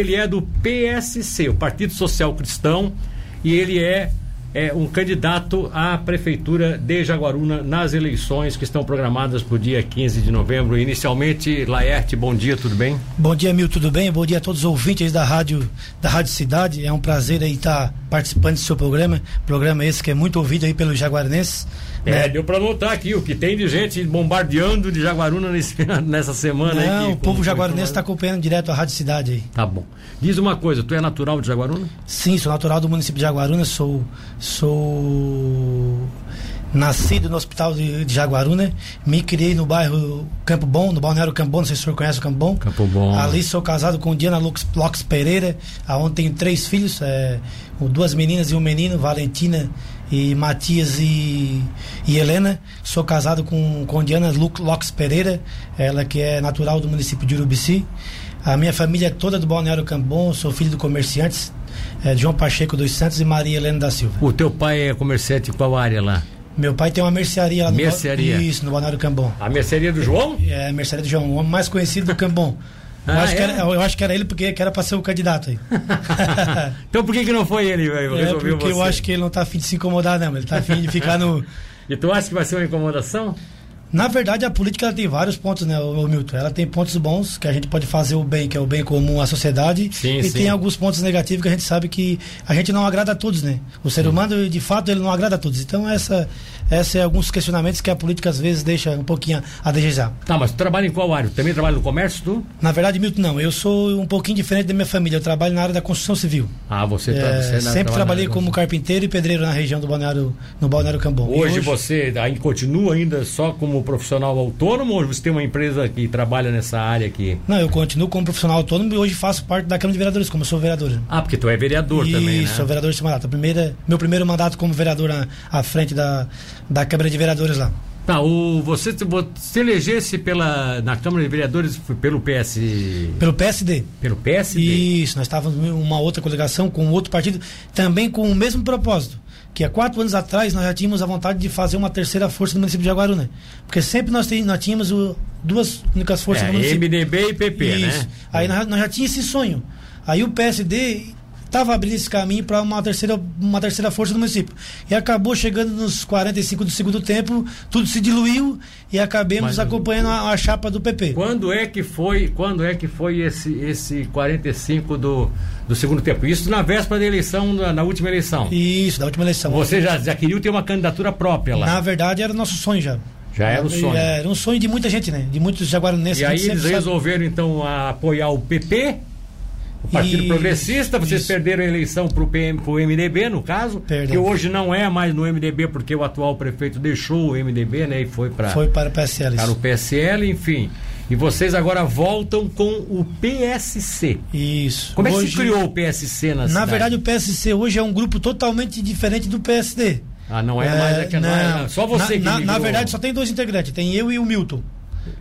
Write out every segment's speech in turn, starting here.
Ele é do PSC, o Partido Social Cristão, e ele é, é um candidato à Prefeitura de Jaguaruna nas eleições que estão programadas para o dia 15 de novembro. Inicialmente, Laerte, bom dia, tudo bem? Bom dia, Mil, tudo bem? Bom dia a todos os ouvintes da Rádio, da Rádio Cidade. É um prazer aí estar participando do seu programa. Programa esse que é muito ouvido aí pelos jaguaranenses. É, né? deu para notar aqui o que tem de gente bombardeando de Jaguaruna nesse, nessa semana. Não, aí, o povo jaguarunense está acompanhando direto a Rádio Cidade aí. Tá bom. Diz uma coisa, tu é natural de Jaguaruna? Sim, sou natural do município de Jaguaruna, sou sou nascido no hospital de, de Jaguaruna, me criei no bairro Campo Bom, no balneário Campo Bom, não sei se o senhor conhece o Campo Bom. Campo Bom. Ali sou casado com Diana Lux, Lux Pereira, aonde tenho três filhos, é, duas meninas e um menino, Valentina e Matias e, e Helena. Sou casado com, com Diana Lux Pereira, ela que é natural do município de Urubici. A minha família é toda do Balneário Cambon, sou filho de comerciantes, é, João Pacheco dos Santos e Maria Helena da Silva. O teu pai é comerciante em qual área lá? Meu pai tem uma mercearia lá mercearia. no Isso, no Balneário Cambon. A mercearia do João? É, a mercearia do João, o homem mais conhecido do Cambon. Eu, ah, acho é? era, eu, acho que era, ele porque era para ser o candidato aí. então por que, que não foi ele, velho? É porque você. eu acho que ele não tá afim de se incomodar, não. Ele tá afim de ficar no. e tu acha que vai ser uma incomodação? Na verdade, a política ela tem vários pontos, né, Milton? Ela tem pontos bons, que a gente pode fazer o bem, que é o bem comum à sociedade. Sim, e sim. tem alguns pontos negativos que a gente sabe que a gente não agrada a todos, né? O ser sim. humano, de fato, ele não agrada a todos. Então, essa, essa é alguns questionamentos que a política às vezes deixa um pouquinho a desejar. Tá, mas tu trabalha em qual área? Também trabalha no comércio, tu? Na verdade, Milton, não. Eu sou um pouquinho diferente da minha família. Eu trabalho na área da construção civil. Ah, você, tá, é, você Sempre trabalhei como carpinteiro e pedreiro na região do Balneário, no Balneário Cambon. Hoje, hoje você aí continua ainda só como profissional autônomo ou você tem uma empresa que trabalha nessa área aqui? Não, eu continuo como profissional autônomo e hoje faço parte da Câmara de Vereadores, como eu sou vereador. Ah, porque tu é vereador Isso, também, né? Isso, sou vereador de mandato. Primeira, meu primeiro mandato como vereador à, à frente da, da Câmara de Vereadores lá. Tá, o, você se elegesse pela, na Câmara de Vereadores pelo PS... Pelo PSD. Pelo PSD? Isso, nós estávamos em uma outra coligação com outro partido, também com o mesmo propósito que há quatro anos atrás nós já tínhamos a vontade de fazer uma terceira força no município de Jaguaruna. Porque sempre nós, tínhamos, nós tínhamos o, duas únicas forças é, no município. MDB e PP, Isso. né? Aí nós, nós já tínhamos esse sonho. Aí o PSD estava abrindo esse caminho para uma terceira, uma terceira força do município. E acabou chegando nos 45 do segundo tempo, tudo se diluiu e acabemos Mas, acompanhando a, a, chapa do PP. Quando é que foi, quando é que foi esse, esse 45 do, do segundo tempo? Isso na véspera da eleição, na, na última eleição. Isso, da última eleição. Você já, já queria ter uma candidatura própria lá? Na verdade, era nosso sonho já. Já era o sonho. Era um sonho de muita gente, né? De muitos jaguaranenses. E aí eles resolveram, sabe. então, apoiar o PP o Partido isso, Progressista, vocês isso. perderam a eleição para o MDB, no caso, Perdão. que hoje não é mais no MDB, porque o atual prefeito deixou o MDB, né? E foi para Foi para o PSL. Para o PSL, enfim. E vocês agora voltam com o PSC. Isso. Como hoje, é que se criou o PSC na, na cidade? Na verdade, o PSC hoje é um grupo totalmente diferente do PSD. Ah, não é, é mais aqui, não, não, é, só você na, que na, na verdade, só tem dois integrantes, tem eu e o Milton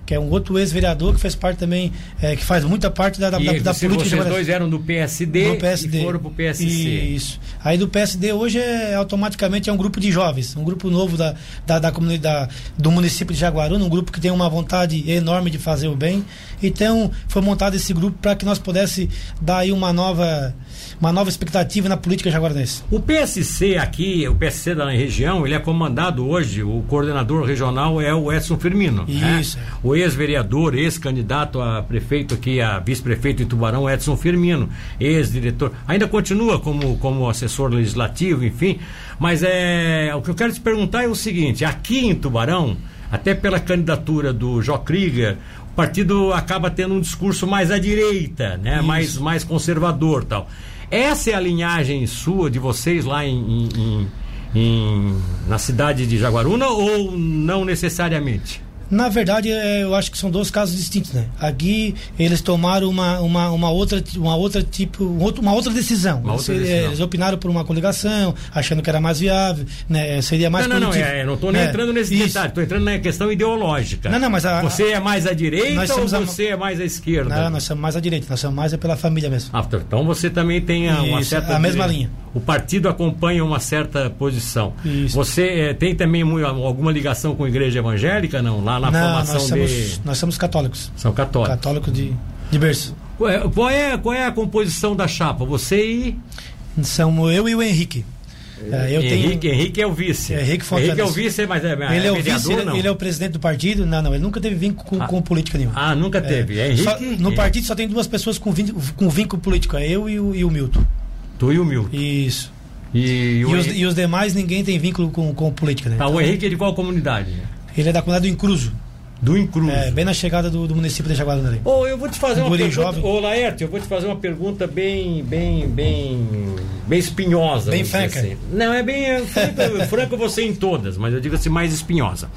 que é um outro ex-vereador que faz parte também, é, que faz muita parte da, da, e da, política. Vocês dois eram do PSD, do PSD e foram pro PSC. Isso. Aí do PSD hoje é automaticamente é um grupo de jovens, um grupo novo da, da, da comunidade do município de Jaguaruna, um grupo que tem uma vontade enorme de fazer o bem. Então foi montado esse grupo para que nós pudesse dar aí uma nova uma nova expectativa na política jaguaranense. O PSC aqui, o PSC da região, ele é comandado hoje, o coordenador regional é o Edson Firmino. Né? Isso. Né? O ex-vereador, ex-candidato a prefeito aqui, a vice-prefeito de Tubarão, Edson Firmino, ex-diretor. Ainda continua como, como assessor legislativo, enfim. Mas é, o que eu quero te perguntar é o seguinte: aqui em Tubarão, até pela candidatura do Jó Krieger, o partido acaba tendo um discurso mais à direita, né? Mais, mais conservador tal. Essa é a linhagem sua, de vocês lá em, em, em, na cidade de Jaguaruna ou não necessariamente? Na verdade, é, eu acho que são dois casos distintos, né? Aqui eles tomaram uma, uma, uma outra uma outra tipo uma outra decisão. Uma outra eles, decisão. eles opinaram por uma coligação, achando que era mais viável, né? Seria mais Não, não, não, é, não estou nem é, entrando nesse isso. detalhe, estou entrando na questão ideológica. Não, não, mas a, você é mais à direita ou você a... é mais à esquerda? Não, nós somos mais à direita, nós somos mais é pela família mesmo. Ah, então você também tem a, uma certa a mesma linha. O partido acompanha uma certa posição. Isso. Você é, tem também alguma ligação com a igreja evangélica não? Lá na não, formação nós somos, nós somos católicos. São católicos. Católicos de, de berço. Qual é, qual é, qual é a composição da chapa? Você e. São eu e o Henrique. É, eu Henrique, tenho... Henrique é o vice. Henrique, Henrique é o vice, mas é, é ele é, o vice, ele, ele, é o presidente do partido. Não, não, ele nunca teve vínculo com, ah, com política nenhuma. Ah, nunca teve. É, Henrique, só, no partido só tem duas pessoas com vínculo, com vínculo político, é eu e o, e o Milton. Tu e o Milton. Isso. E, e, os, e, os, demais ninguém tem vínculo com, com política, né? Tá, então, o Henrique é de qual comunidade? Ele é da comunidade do Incruso. Do Incruso. É, bem na chegada do, do município de Jaguaruna ali. Ô, oh, eu vou te fazer uma pergunta. Ô, oh, Laerte, eu vou te fazer uma pergunta bem, bem, bem, bem espinhosa. Bem franca. Assim. Não, é bem é, franco você em todas, mas eu digo assim, mais espinhosa.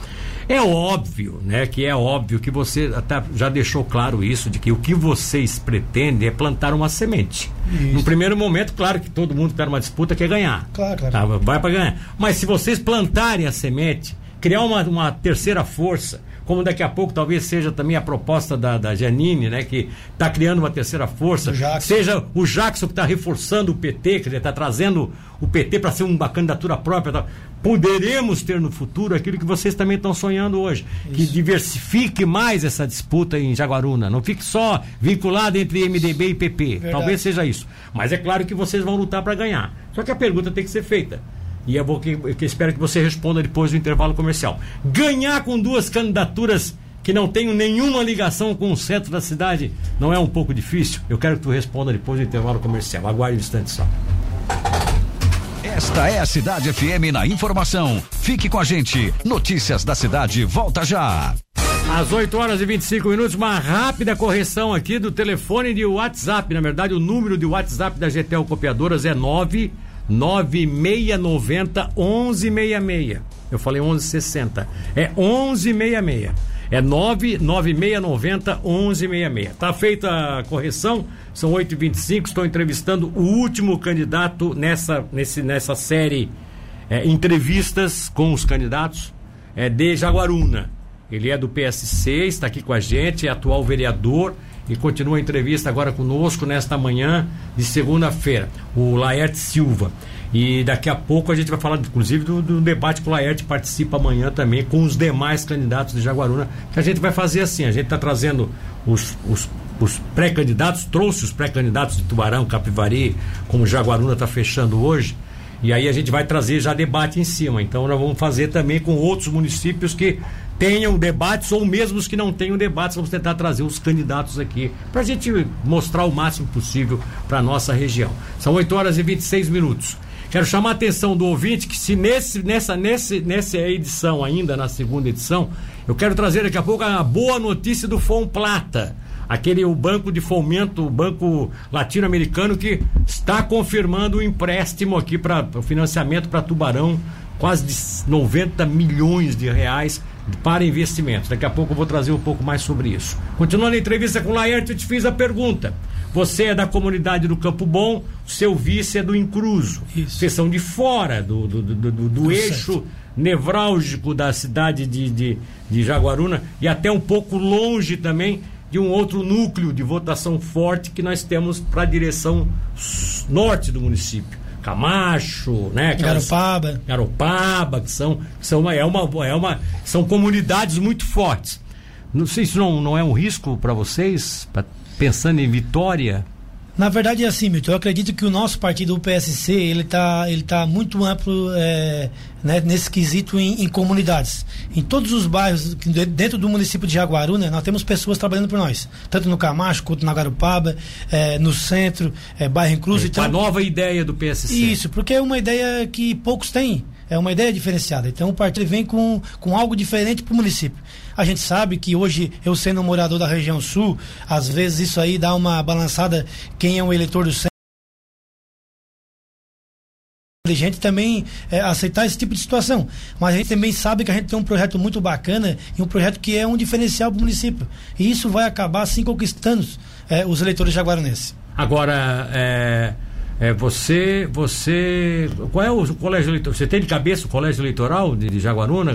É óbvio, né, que é óbvio que você até já deixou claro isso, de que o que vocês pretendem é plantar uma semente. Isso. No primeiro momento, claro que todo mundo que está numa disputa quer ganhar. Claro, claro. Tá, vai para ganhar. Mas se vocês plantarem a semente, criar uma, uma terceira força, como daqui a pouco talvez seja também a proposta da, da Janine, né, que está criando uma terceira força, o seja o Jackson que está reforçando o PT, que está trazendo o PT para ser uma candidatura própria. Tá? Poderemos ter no futuro aquilo que vocês também estão sonhando hoje, Isso. que diversifique mais essa disputa em Jaguaruna, não fique só vinculado entre MDB e PP. Verdade. Talvez seja isso. Mas é claro que vocês vão lutar para ganhar. Só que a pergunta tem que ser feita e eu, vou, que, que espero que você responda depois do intervalo comercial. Ganhar com duas candidaturas que não tenham nenhuma ligação com o centro da cidade não é um pouco difícil? Eu quero que tu responda depois do intervalo comercial. Aguarde um instante só. Esta é a Cidade FM na informação. Fique com a gente. Notícias da cidade, volta já. Às 8 horas e 25 minutos, uma rápida correção aqui do telefone de WhatsApp. Na verdade, o número de WhatsApp da GTL Copiadoras é 9 9690 1166. Eu falei 1160. É 1166. É 99690 1166. Tá feita a correção, são 8h25. Estou entrevistando o último candidato nessa, nesse, nessa série é, entrevistas com os candidatos é, de Jaguaruna. Ele é do PSC, está aqui com a gente, é atual vereador e continua a entrevista agora conosco nesta manhã de segunda-feira, o Laerte Silva. E daqui a pouco a gente vai falar, inclusive, do, do debate que o Laerte participa amanhã também com os demais candidatos de Jaguaruna, que a gente vai fazer assim, a gente está trazendo os, os, os pré-candidatos, trouxe os pré-candidatos de Tubarão, Capivari, como Jaguaruna está fechando hoje, e aí a gente vai trazer já debate em cima. Então nós vamos fazer também com outros municípios que tenham debates ou mesmo os que não tenham debates, vamos tentar trazer os candidatos aqui para a gente mostrar o máximo possível para nossa região. São 8 horas e 26 minutos. Quero chamar a atenção do ouvinte que se nesse, nessa, nesse, nessa edição ainda, na segunda edição, eu quero trazer daqui a pouco a boa notícia do FOM Plata aquele o banco de fomento, o banco latino-americano que está confirmando o empréstimo aqui para o financiamento para Tubarão, quase de 90 milhões de reais para investimentos. Daqui a pouco eu vou trazer um pouco mais sobre isso. Continuando a entrevista com o Laerte, eu te fiz a pergunta. Você é da comunidade do Campo Bom, seu vice é do Incruso. Isso. Vocês são de fora do, do, do, do, do eixo certo. nevrálgico da cidade de, de, de Jaguaruna e até um pouco longe também de um outro núcleo de votação forte que nós temos para a direção norte do município. Camacho, né? Aquelas, Garopaba. Garopaba, que são, que são, é uma, é uma, são comunidades muito fortes. Não sei se não, não é um risco para vocês, pra, pensando em vitória? Na verdade é assim, Milton. Eu acredito que o nosso partido, o PSC, ele está ele tá muito amplo é, né, nesse quesito em, em, comunidades. Em todos os bairros, dentro do município de Jaguaruna, nós temos pessoas trabalhando por nós. Tanto no Camacho, quanto na Garupaba, é, no centro, é, bairro Incluso. É, então, a nova ideia do PSC. Isso, porque é uma ideia que poucos têm. É uma ideia diferenciada. Então o partido vem com, com algo diferente para o município. A gente sabe que hoje, eu sendo um morador da região sul, às vezes isso aí dá uma balançada quem é um eleitor do centro gente também é, aceitar esse tipo de situação. Mas a gente também sabe que a gente tem um projeto muito bacana e um projeto que é um diferencial para o município. E isso vai acabar assim conquistando é, os eleitores jaguaranenses. Agora, é, é, você, você, qual é o colégio eleitoral? Você tem de cabeça o colégio eleitoral de, de Jaguaruna?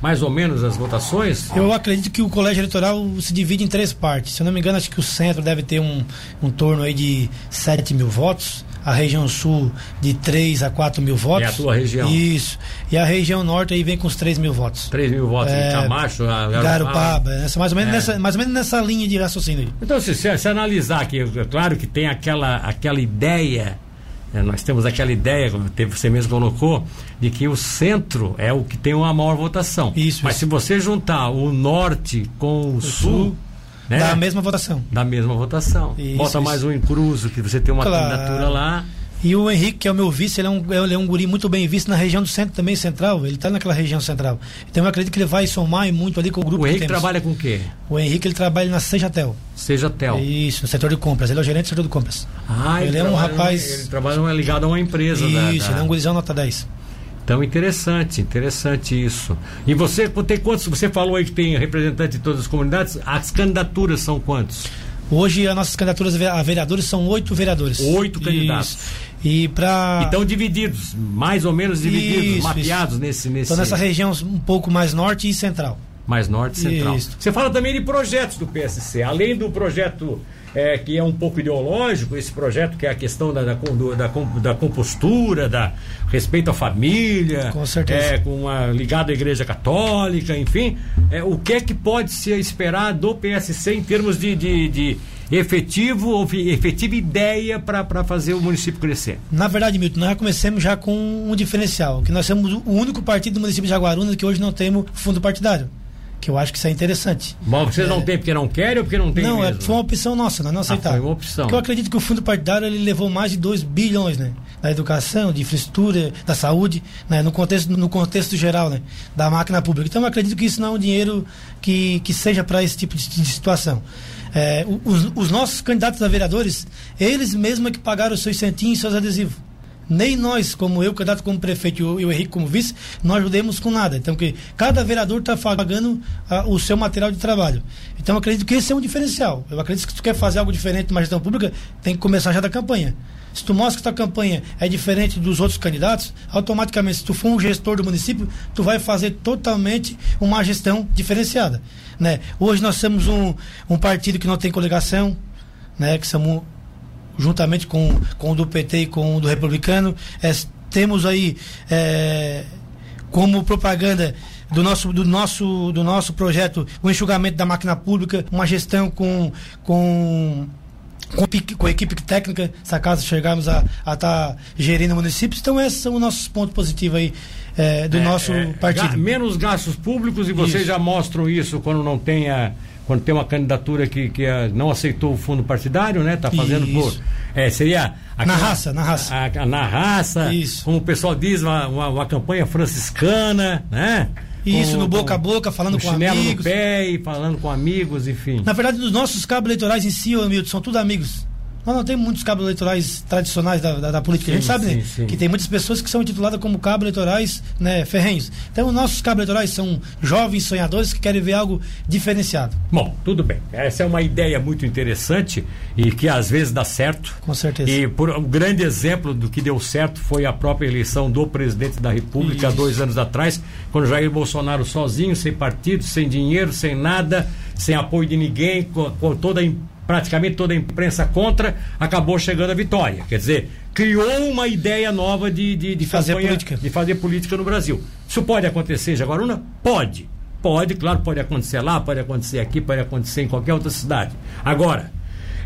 Mais ou menos as votações? Eu acredito que o colégio eleitoral se divide em três partes. Se eu não me engano, acho que o centro deve ter um, um torno aí de 7 mil votos. a região sul de 3 a 4 mil votos. É a tua região. Isso. E a região norte aí vem com os 3 mil votos. 3 mil votos é, em Camacho, Garupaba. Garupaba essa, mais, ou menos é. nessa, mais ou menos nessa linha de raciocínio. Então, se, se, se analisar aqui, é claro que tem aquela, aquela ideia é, nós temos aquela ideia, como você mesmo colocou, de que o centro é o que tem uma maior votação. Isso. Mas isso. se você juntar o norte com o, o sul, sul né? Dá a mesma votação. Da mesma votação. Isso, Bota isso. mais um encruzo, que você tem uma claro. candidatura lá. E o Henrique, que é o meu vice, ele é, um, ele é um guri muito bem visto na região do centro também, central. Ele está naquela região central. Então eu acredito que ele vai somar muito ali com o grupo. O Henrique trabalha com o quê? O Henrique ele trabalha na Sejatel. Sejatel. Isso, no setor de compras. Ele é o gerente do setor de compras. Ah, ele, ele é um rapaz. Ele trabalha ligado a uma empresa. Isso, da, da... ele é um gurizão nota 10. Então, interessante, interessante isso. E você tem quantos? Você falou aí que tem representante de todas as comunidades. As candidaturas são quantos? Hoje as nossas candidaturas a vereadores são oito vereadores. Oito candidatos. Isso. E para estão divididos, mais ou menos divididos, isso, mapeados isso. nesse nesse. Então nessa região um pouco mais norte e central. Mais norte e central. Isso. Você fala também de projetos do PSC, além do projeto é, que é um pouco ideológico, esse projeto que é a questão da, da, da, da compostura, da respeito à família, com certeza. É, com uma, ligado à igreja católica, enfim. É, o que é que pode se esperar do PSC em termos de, de, de efetivo ou efetiva ideia para fazer o município crescer? Na verdade, Milton, nós começamos já com um diferencial, que nós somos o único partido do município de Jaguaruna que hoje não temos fundo partidário que eu acho que isso é interessante. Bom, vocês é, não têm porque não querem ou porque não tem Não, é, foi uma opção nossa, nós não aceitamos. Ah, foi uma opção. Porque eu acredito que o fundo partidário ele levou mais de 2 bilhões, né? Da educação, de infraestrutura, da saúde, né? no, contexto, no contexto geral, né? Da máquina pública. Então eu acredito que isso não é um dinheiro que, que seja para esse tipo de, de situação. É, os, os, nossos candidatos a vereadores, eles mesmos é que pagaram os seus centinhos e seus adesivos nem nós, como eu, candidato como prefeito e o Henrique como vice, nós ajudemos com nada. Então, que cada vereador está pagando ah, o seu material de trabalho. Então, eu acredito que esse é um diferencial. Eu acredito que se tu quer fazer algo diferente numa gestão pública, tem que começar já da campanha. Se tu mostra que tua campanha é diferente dos outros candidatos, automaticamente, se tu for um gestor do município, tu vai fazer totalmente uma gestão diferenciada. Né? Hoje nós temos um, um partido que não tem coligação, né? que somos juntamente com, com o do PT e com o do Republicano. É, temos aí é, como propaganda do nosso, do nosso, do nosso projeto o enxugamento da máquina pública, uma gestão com, com com, com a equipe técnica, se acaso chegarmos a estar tá gerindo municípios. Então, esses são os nossos pontos positivos aí é, do é, nosso é, partido. menos gastos públicos e vocês isso. já mostram isso quando não tenha quando tem uma candidatura que, que a, não aceitou o fundo partidário, né? Está fazendo Isso. por. É, seria. Na raça, na raça. A, a, na raça. Isso. Como o pessoal diz, uma, uma, uma campanha franciscana, né? Isso, com, no boca a boca, falando com, com amigos. no pé e falando com amigos, enfim. Na verdade, os nossos cabos eleitorais em si, Hamilton, são tudo amigos. Nós não temos muitos cabos eleitorais tradicionais da, da, da política. Sim, a gente sabe sim, né? sim. que tem muitas pessoas que são intituladas como cabos eleitorais né, ferrenhos. Então, nossos cabos eleitorais são jovens sonhadores que querem ver algo diferenciado. Bom, tudo bem. Essa é uma ideia muito interessante e que às vezes dá certo. Com certeza. E por um grande exemplo do que deu certo foi a própria eleição do presidente da República há dois anos atrás, quando Jair Bolsonaro sozinho, sem partido, sem dinheiro, sem nada, sem apoio de ninguém, com, com toda a praticamente toda a imprensa contra, acabou chegando à vitória. Quer dizer, criou uma ideia nova de, de, de fazer campanha, política. de fazer política no Brasil. Isso pode acontecer em Jaguaruna? Pode. Pode, claro, pode acontecer lá, pode acontecer aqui, pode acontecer em qualquer outra cidade. Agora,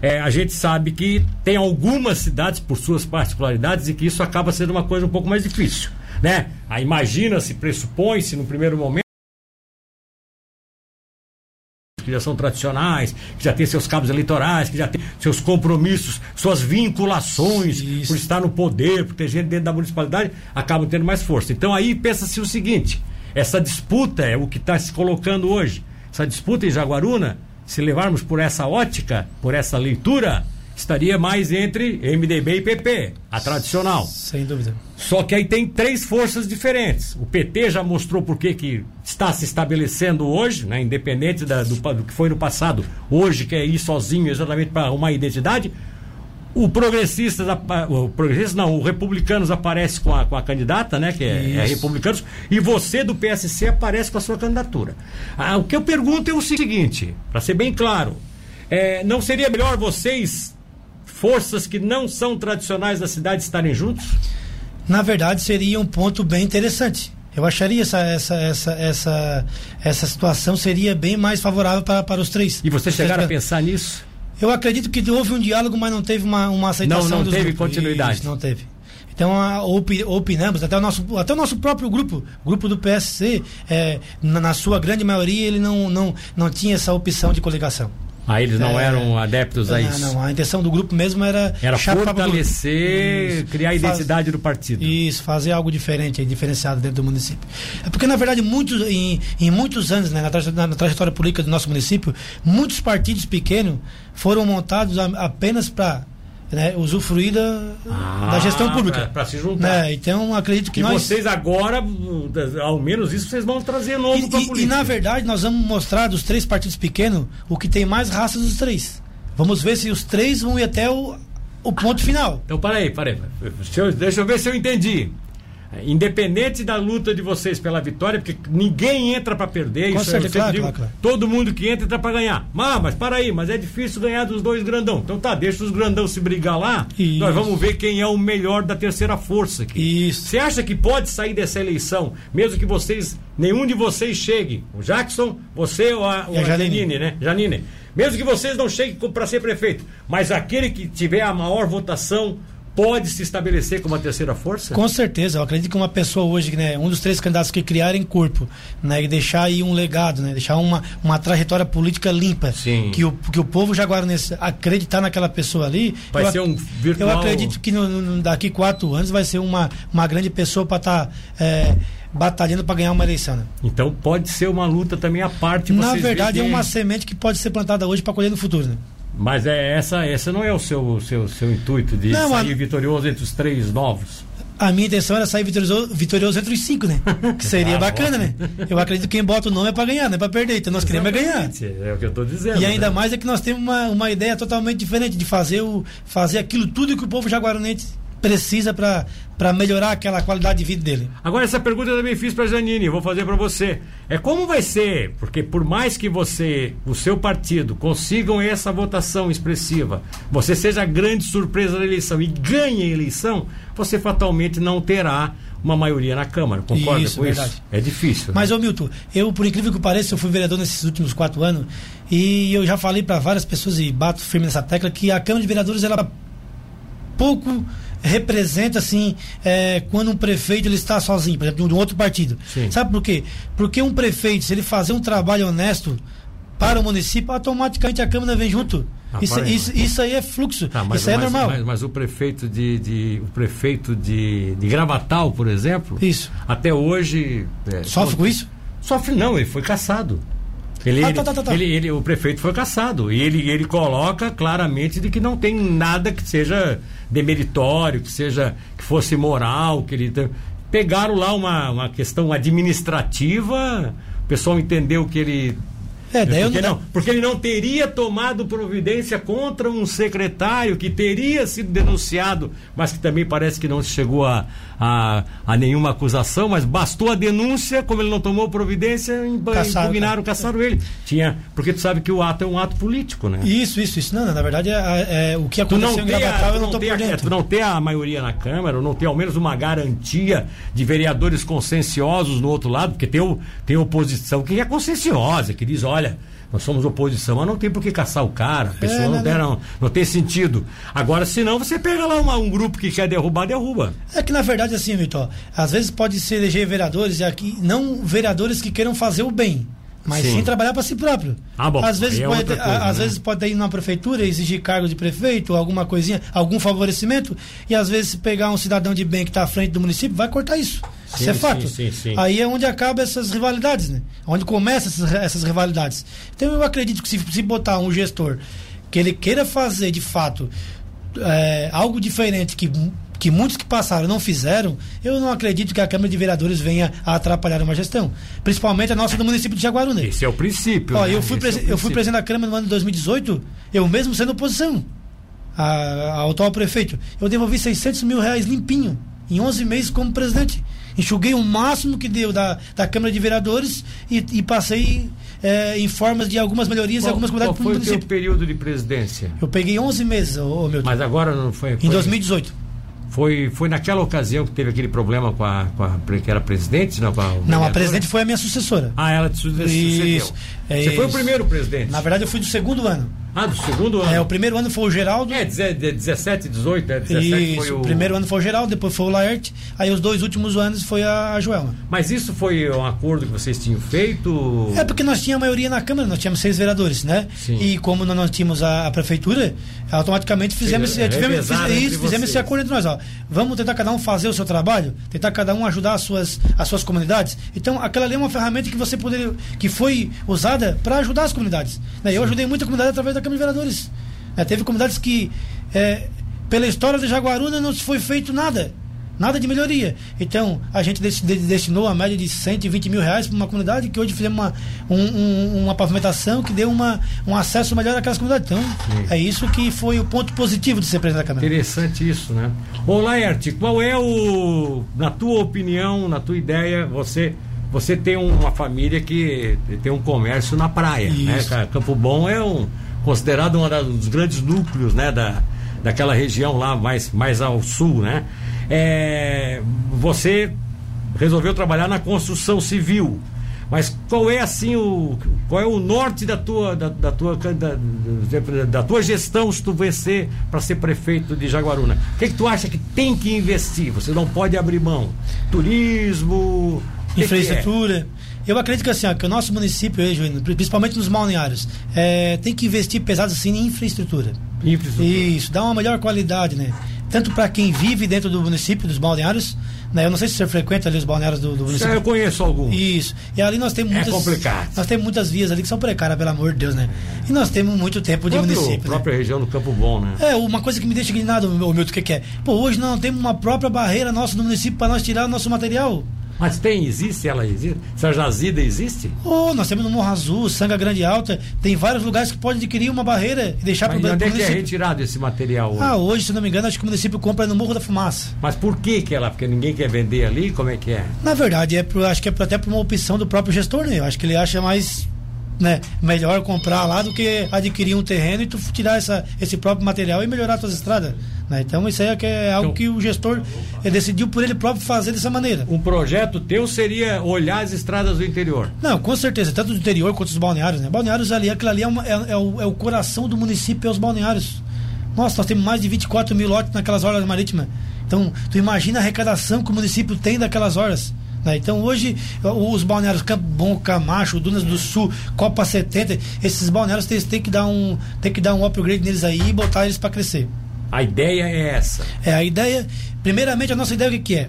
é, a gente sabe que tem algumas cidades, por suas particularidades, e que isso acaba sendo uma coisa um pouco mais difícil. Né? imagina-se, pressupõe-se no primeiro momento que já são tradicionais, que já têm seus cabos eleitorais, que já têm seus compromissos, suas vinculações Isso. por estar no poder, por ter gente dentro da municipalidade, acabam tendo mais força. Então aí pensa-se o seguinte: essa disputa é o que está se colocando hoje. Essa disputa em Jaguaruna, se levarmos por essa ótica, por essa leitura, estaria mais entre MDB e PP, a tradicional. Sem dúvida. Só que aí tem três forças diferentes. O PT já mostrou por que está se estabelecendo hoje, né, independente da, do, do, que foi no passado, hoje quer ir sozinho exatamente para arrumar identidade. O progressistas, o progressistas não, o republicanos aparece com a, com a candidata, né, que é, é republicanos, e você do PSC aparece com a sua candidatura. Ah, o que eu pergunto é o seguinte, para ser bem claro, é, não seria melhor vocês forças que não são tradicionais da cidade estarem juntos? Na verdade, seria um ponto bem interessante. Eu acharia essa, essa, essa, essa, essa situação seria bem mais favorável para, para os três. E você chegaram a pensar nisso? Eu acredito que houve um diálogo, mas não teve uma, uma aceitação. Não, não teve grupos. continuidade. Isso, não teve. Então, a, opi- opinamos, até o, nosso, até o nosso próprio grupo, o grupo do PSC, é, na, na sua grande maioria, ele não, não, não tinha essa opção de coligação. Ah, eles não É. eram adeptos a isso. não, a intenção do grupo mesmo era. Era fortalecer, criar a Faz- identidade do partido. Isso, fazer algo diferente, diferenciado dentro do município. É porque, na verdade, muitos, em, em muitos anos, né, na, traje- na- na trajetória política do nosso município, muitos partidos pequenos foram montados a- apenas para né, usufruir da, da gestão pública. Para Ah, se juntar. Né, Então, acredito que E nós. vocês agora, ao menos isso, vocês vão trazer novo para E, e- política. e, na verdade nós vamos mostrar dos três partidos pequenos o que tem mais raças dos três. Vamos ver se os três vão ir até o, o ponto final. Então, peraí, peraí. Deixa eu, deixa eu ver se eu entendi. Independente da luta de vocês pela vitória, porque ninguém entra para perder, Com isso eu certeza, sempre claro, digo, claro, todo mundo que entra entra para ganhar. Ah, mas para aí, mas é difícil ganhar dos dois grandão. Então tá, deixa os grandão se brigar lá, Isso. nós vamos ver quem é o melhor da terceira força aqui. Isso. Você acha que pode sair dessa eleição, mesmo que vocês, nenhum de vocês chegue, o Jackson, você ou a, ou a Janine. Janine, né? Janine. Mesmo que vocês não cheguem para ser prefeito, mas aquele que tiver a maior votação pode se estabelecer como a terceira força? Com certeza, eu acredito que uma pessoa hoje, né, um dos três candidatos que criarem corpo, né, e deixar aí um legado, né, deixar uma, uma trajetória política limpa, Sim. que o que o povo jaguaranense acreditar naquela pessoa ali, Vai eu, ser um eu virtual- acredito que no, no- daqui quatro anos vai ser uma, uma grande pessoa para estar batalhando para ganhar uma eleição. Né? Então pode ser uma luta também à parte. Na verdade, é uma semente que pode ser plantada hoje para colher no futuro. Né? Mas é essa, essa não é o seu, seu, seu intuito de Não, sair a- vitorioso entre os três novos. A minha intenção era sair vitorioso, vitorioso entre os cinco, né? Que seria Ah, bacana, né? Eu acredito que quem bota o nome é para ganhar, não é para perder. Então nós queremos é ganhar. É o que eu estou dizendo. E ainda né? mais é que nós temos uma, uma ideia totalmente diferente de fazer, o, fazer aquilo tudo que o povo jaguarunense precisa para melhorar aquela qualidade de vida dele. Agora, essa pergunta eu também fiz para Janine, vou fazer para você. É como vai ser, porque por mais que você, o seu partido, consigam essa votação expressiva, você seja a grande surpresa da eleição e ganhe a eleição, você fatalmente não terá uma maioria na Câmara. Concorda Isso, com verdade. isso? É difícil. né? Mas, ô Milton, eu, por incrível que pareça, eu fui vereador nesses últimos quatro anos e eu já falei para várias pessoas e bato firme nessa tecla que a Câmara de Vereadores ela pouco representa assim é, quando um prefeito ele está sozinho, por exemplo, de um outro partido. Sim. Sabe por quê? Porque um prefeito, se ele fazer um trabalho honesto para o município, automaticamente a Câmara vem junto. Ah, isso, aí, isso, isso aí é fluxo. Tá, mas, isso aí é mas- normal. Mas, mas o prefeito de, de- o prefeito de, de Gravatal, por exemplo, Isso. até hoje é, Sofre com isso? Sofre não, ele foi caçado. Ele, Ah, tá, tá, tá, tá. ele, ele- o prefeito foi caçado. E ele, ele coloca claramente de que não tem nada que seja demeritório, que seja que fosse moral, que ele pegaram lá uma, uma questão administrativa, o pessoal entendeu que ele É, daí eu porque, não- não, porque ele não teria tomado providência contra um secretário que teria sido denunciado, mas que também parece que não chegou a, a, a nenhuma acusação, mas bastou a denúncia, como ele não tomou providência, Caçaram, impugnaram, caçaram ele. Tinha, porque tu sabe que o ato é um ato político, né? Isso, isso, isso. Não, não, na verdade é, é o que Tu não, aconteceu em a, Gravatal, tu eu não não tô por a- dentro. tu não ter a maioria na Câmara, ou não ter ao menos uma garantia de vereadores conscienciosos no outro lado, porque tem, o, tem oposição que é conscienciosa, que diz, olha, nós somos oposição, mas não tem por que caçar o cara, a pessoa É, não, não, tem, não. não, não tem sentido. Agora, se não, você pega lá uma- um grupo que quer derrubar, derruba. É que na verdade assim, Vitor, às vezes pode se eleger vereadores e aqui não vereadores que queiram fazer o bem, mas Sim. sim, trabalhar para si próprio. Ah, bom, às vezes é pode, outra a- coisa, às né? vezes pode ir na prefeitura exigir cargo de prefeito, alguma coisinha, algum favorecimento e às vezes pegar um cidadão de bem que está à frente do município vai cortar isso. Sim, isso é fato. sim, sim. Aí é onde acaba essas rivalidades, né? Onde começam essas, essas rivalidades. Então eu acredito que se, se botar um gestor que ele queira fazer de fato é, algo diferente que, que muitos que passaram não fizeram, eu não acredito que a Câmara de Vereadores venha a atrapalhar uma gestão. Principalmente a nossa do município de Jaguaruna. Esse é o princípio. Ó, né? eu, fui é eu fui presidente da Câmara no ano de 2018, eu mesmo sendo oposição a- ao atual prefeito. Eu devolvi 600 mil reais limpinho em 11 meses como presidente. Enxuguei o máximo que deu da, da Câmara de Vereadores e, e passei é, em formas de algumas melhorias qual, algumas comunidades qual foi o seu período de presidência? Eu peguei 11 meses, ô, meu Mas agora não foi, foi... Em 2018. Foi, foi naquela ocasião que teve aquele problema com a, com a que era presidente? Não, a, não, a presidente foi a minha sucessora. Ah, ela te sucedeu. Isso, Você foi o primeiro presidente? Na verdade, eu fui do segundo ano. Ah, do segundo ano? É, o primeiro ano foi o Geraldo. É, 17, 18, né? 17 isso, foi o... o primeiro ano foi o Geraldo, depois foi o Laerte, aí os dois últimos anos foi a, a Joelma. Mas isso foi um acordo que vocês tinham feito? É, porque nós tínhamos a maioria na Câmara, nós tínhamos seis vereadores, né? Sim. E como nós não tínhamos a, a prefeitura, automaticamente fizemos, Sim, tivemos, fiz, isso, fizemos esse acordo entre nós, ó. Vamos tentar cada um fazer o seu trabalho, tentar cada um ajudar as suas, as suas comunidades. Então, aquela ali é uma ferramenta que você poderia, que foi usada para ajudar as comunidades. Né? Eu ajudei muita comunidade através da Câmara de Vereadores. É, teve comunidades que, é, pela história de Jaguaruna, não se foi feito nada. Nada de melhoria. Então, a gente destinou a média de 120 mil reais para uma comunidade que hoje fizemos uma, um, um, uma pavimentação que deu uma, um acesso melhor àquelas comunidades. Então, Sim. é isso que foi o ponto positivo de ser presidente da Câmara. Interessante isso, né? Ô, Laerte, qual é o, na tua opinião, na tua ideia, você você tem uma família que tem um comércio na praia, né? Isso. né? Campo Bom é um considerado um dos grandes núcleos né, da, daquela região lá mais, mais ao sul, né? É, você resolveu trabalhar na construção civil. Mas qual é assim o qual é o norte da tua da, da tua da, da, tua gestão se tu vencer para ser prefeito de Jaguaruna? O que, que tu acha que tem que investir? Você não pode abrir mão. Turismo, infraestrutura. Que é? Eu acredito que assim, ó, que o nosso município, principalmente nos balneários, é, tem que investir pesado assim em infraestrutura. Infraestrutura. Isso, dá uma melhor qualidade, né? Tanto para quem vive dentro do município, dos balneários, né? Eu não sei se você frequenta ali os balneários do, do município. eu conheço algum. Isso. E ali nós temos é muitas. É complicado. Nós temos muitas vias ali que são precárias, pelo amor de Deus, né? E nós temos muito tempo de próprio, município. A né? própria né? região do Campo Bom, né? É, uma coisa que me deixa indignado, meu Milton, o que, que é? Pô, hoje nós não temos uma própria barreira nossa no município para nós tirar o nosso material. Mas tem, existe, ela existe? Essa jazida existe? Oh, nós temos no Morro Azul, Sanga Grande Alta, tem vários lugares que pode adquirir uma barreira e deixar para o onde é que é retirado esse material hoje? Ah, hoje, se não me engano, acho que o município compra no Morro da Fumaça. Mas por que que ela? Porque ninguém quer vender ali? Como é que é? Na verdade, é pro, acho que é até por uma opção do próprio gestor, né? Eu acho que ele acha mais né, melhor comprar lá do que adquirir um terreno e tu tirar essa, esse próprio material e melhorar as tuas estradas. Né? Então isso aí é, que é algo então, que o gestor decidiu por ele próprio fazer dessa maneira. Um projeto teu seria olhar as estradas do interior? Não, com certeza, tanto do interior quanto dos balneários. Né? Balneários ali, aquilo ali é, uma, é, é, o, é o coração do município, é os balneários. Nossa, nós temos mais de 24 mil lotes naquelas horas marítimas. Então, tu imagina a arrecadação que o município tem daquelas horas. Né? Então hoje os balneários Campo Bom, Camacho, Dunas do Sul, Copa 70, esses balneários têm, têm que dar um tem que dar um upgrade neles aí e botar eles para crescer. A ideia é essa. É a ideia. Primeiramente a nossa ideia o que, que é?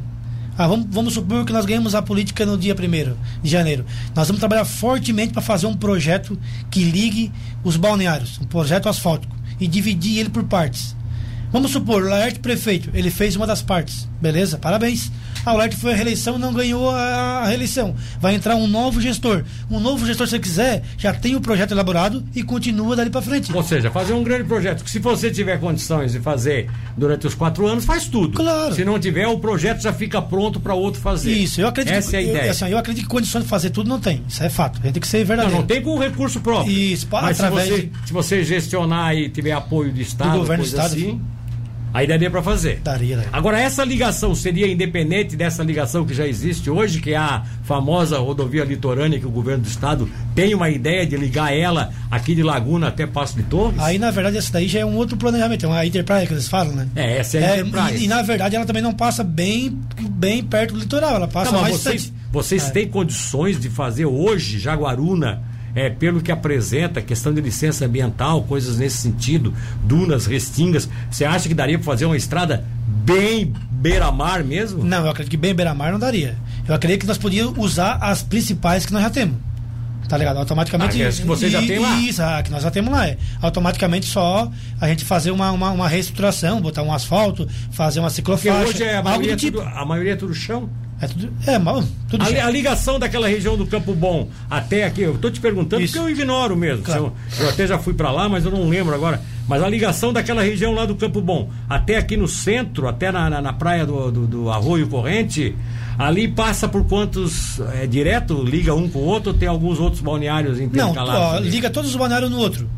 Ah, vamos, vamos supor que nós ganhamos a política no dia 1 de janeiro. Nós vamos trabalhar fortemente para fazer um projeto que ligue os balneários, um projeto asfáltico, e dividir ele por partes. Vamos supor, o Laerte prefeito, ele fez uma das partes. Beleza, parabéns. A Laerte foi a reeleição não ganhou a, reeleição. Vai entrar um novo gestor. Um novo gestor, se você quiser, já tem o projeto elaborado e continua dali para frente. Ou seja, fazer um grande projeto. Que se você tiver condições de fazer durante os quatro anos, faz tudo. Claro. Se não tiver, o projeto já fica pronto para outro fazer. Isso, eu acredito Essa que, é a ideia. Eu, assim, eu acredito que condições de fazer tudo não tem. Isso é fato. Tem que ser verdadeiro. Não, não tem com recurso próprio. Isso, Mas através se você, de... se você gestionar e tiver apoio do Estado, do governo do Estado, assim, Aí daria para fazer. Daria, daria. Agora, essa ligação seria independente dessa ligação que já existe hoje, que é a famosa rodovia litorânea que o governo do estado tem uma ideia de ligar ela aqui de Laguna até Passo de Torres? Aí, na verdade, essa daí já é um outro planejamento, é uma Interpraia que eles falam, né? É, essa é a é, E, e, na verdade, ela também não passa bem, bem perto do litoral, ela passa não, mais vocês, vocês é. têm condições de fazer hoje Jaguaruna é, pelo que apresenta, questão de licença ambiental, coisas nesse sentido, dunas, restingas, você acha que daria para fazer uma estrada bem beira-mar mesmo? Não, eu acredito que bem beira-mar não daria. Eu acredito que nós podíamos usar as principais que nós já temos. Tá ligado? Automaticamente. Ah, que você já tem lá. Isso, ah, que nós já temos lá. É. Automaticamente só a gente fazer uma, uma, uma reestruturação, botar um asfalto, fazer uma ciclofaixa. Porque hoje é a maioria, é tipo. tudo, a maioria é tudo chão. É tudo. É, mal, tudo a, a, ligação daquela região do Campo Bom até aqui, eu estou te perguntando Isso. porque eu ignoro mesmo. Claro. Eu, eu, até já fui para lá, mas eu não lembro agora. Mas a ligação daquela região lá do Campo Bom até aqui no centro, até na, na, na praia do, do, do, Arroio Corrente, ali passa por quantos. É direto? Liga um com o outro ou tem alguns outros balneários intercalados? Não, ó, liga todos os balneários no outro.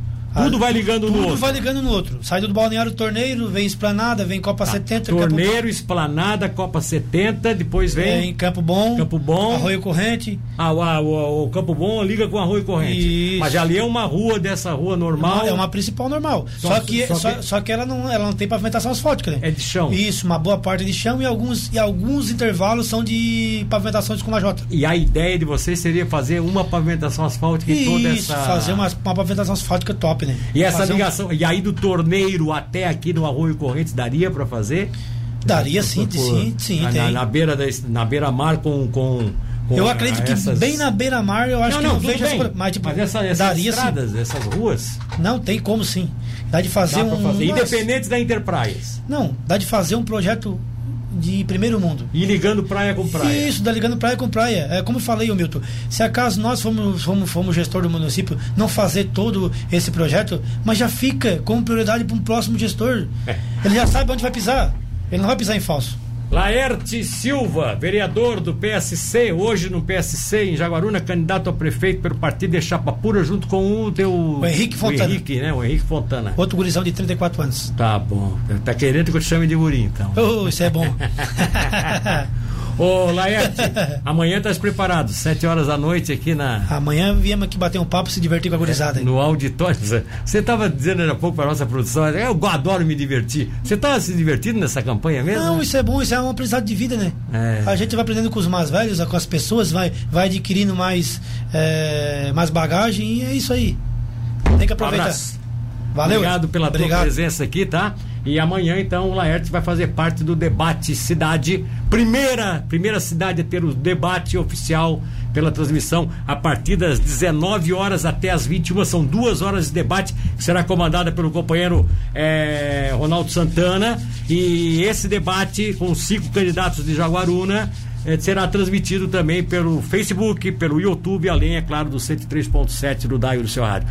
Tudo vai ligando no outro. Tudo vai ligando no outro. Sai do balneário Torneiro, vem Esplanada, vem Copa tá. 70. Torneiro, Campo... Esplanada, Copa 70, depois vem. Vem Campo Bom. Campo Bom. Arroio Corrente. Ah, o, o, o Campo Bom liga com Arroio Corrente. Isso. Mas ali é uma rua dessa rua normal. É uma principal normal. Só, só que, só, que... Só, que ela não, ela não tem pavimentação asfáltica, né? É de chão. Isso, uma boa parte de chão e alguns, e alguns intervalos são de pavimentação de escumajota. E a ideia de vocês seria fazer uma pavimentação asfáltica em toda essa. Isso, fazer uma, uma pavimentação asfáltica top, né? E essa ligação ligação. E aí do torneiro até aqui no Arroio Correntes daria para fazer? Daria sim, por, sim, sim. Na, tem. na, beira da, na beira mar com, com eu acredito que essas... bem na beira-mar eu acho não, não, que não vejo bem. mas, tipo, mas essa, essas daria, estradas, sim. essas ruas. Não, tem como sim. Dá de fazer dá um. Fazer. Independente da Interpraias. Não, dá de fazer um projeto de primeiro mundo. E ligando praia com praia. Isso, da ligando praia com praia. É, como eu falei, Milton, se acaso nós fomos, fomos, fomos gestor do município, não fazer todo esse projeto, mas já fica como prioridade para um próximo gestor. É. Ele já sabe onde vai pisar. Ele não vai pisar em falso. Laerte Silva, vereador do PSC, hoje no PSC em Jaguaruna, candidato a prefeito pelo partido de Chapa Pura, junto com o teu. O Henrique Fontana. O Henrique, né? O Henrique Fontana. Outro gurizão de 34 anos. Tá bom. Tá querendo que eu te chame de guri, então. Oh, isso é bom. Ô, Laerte, amanhã estás preparado, sete horas da noite aqui na. Amanhã viemos aqui bater um papo e se divertir com a gurizada. É, no auditório. Você estava dizendo há pouco para nossa produção, eu adoro me divertir. Você está se divertindo nessa campanha mesmo? Não, isso é bom, isso é um aprendizado de vida, né? É. A gente vai aprendendo com os mais velhos, com as pessoas, vai, vai adquirindo mais, é, mais bagagem e é isso aí. Tem que aproveitar. Um Valeu. Obrigado pela Obrigado. tua presença aqui, tá? E amanhã, então, o Laerte vai fazer parte do debate cidade. Primeira, primeira cidade a ter o debate oficial pela transmissão a partir das 19 horas até as 21. São duas horas de debate que será comandada pelo companheiro é, Ronaldo Santana. E esse debate com cinco candidatos de Jaguaruna é, será transmitido também pelo Facebook, pelo YouTube, além, é claro, do 103.7 do Daio do seu rádio.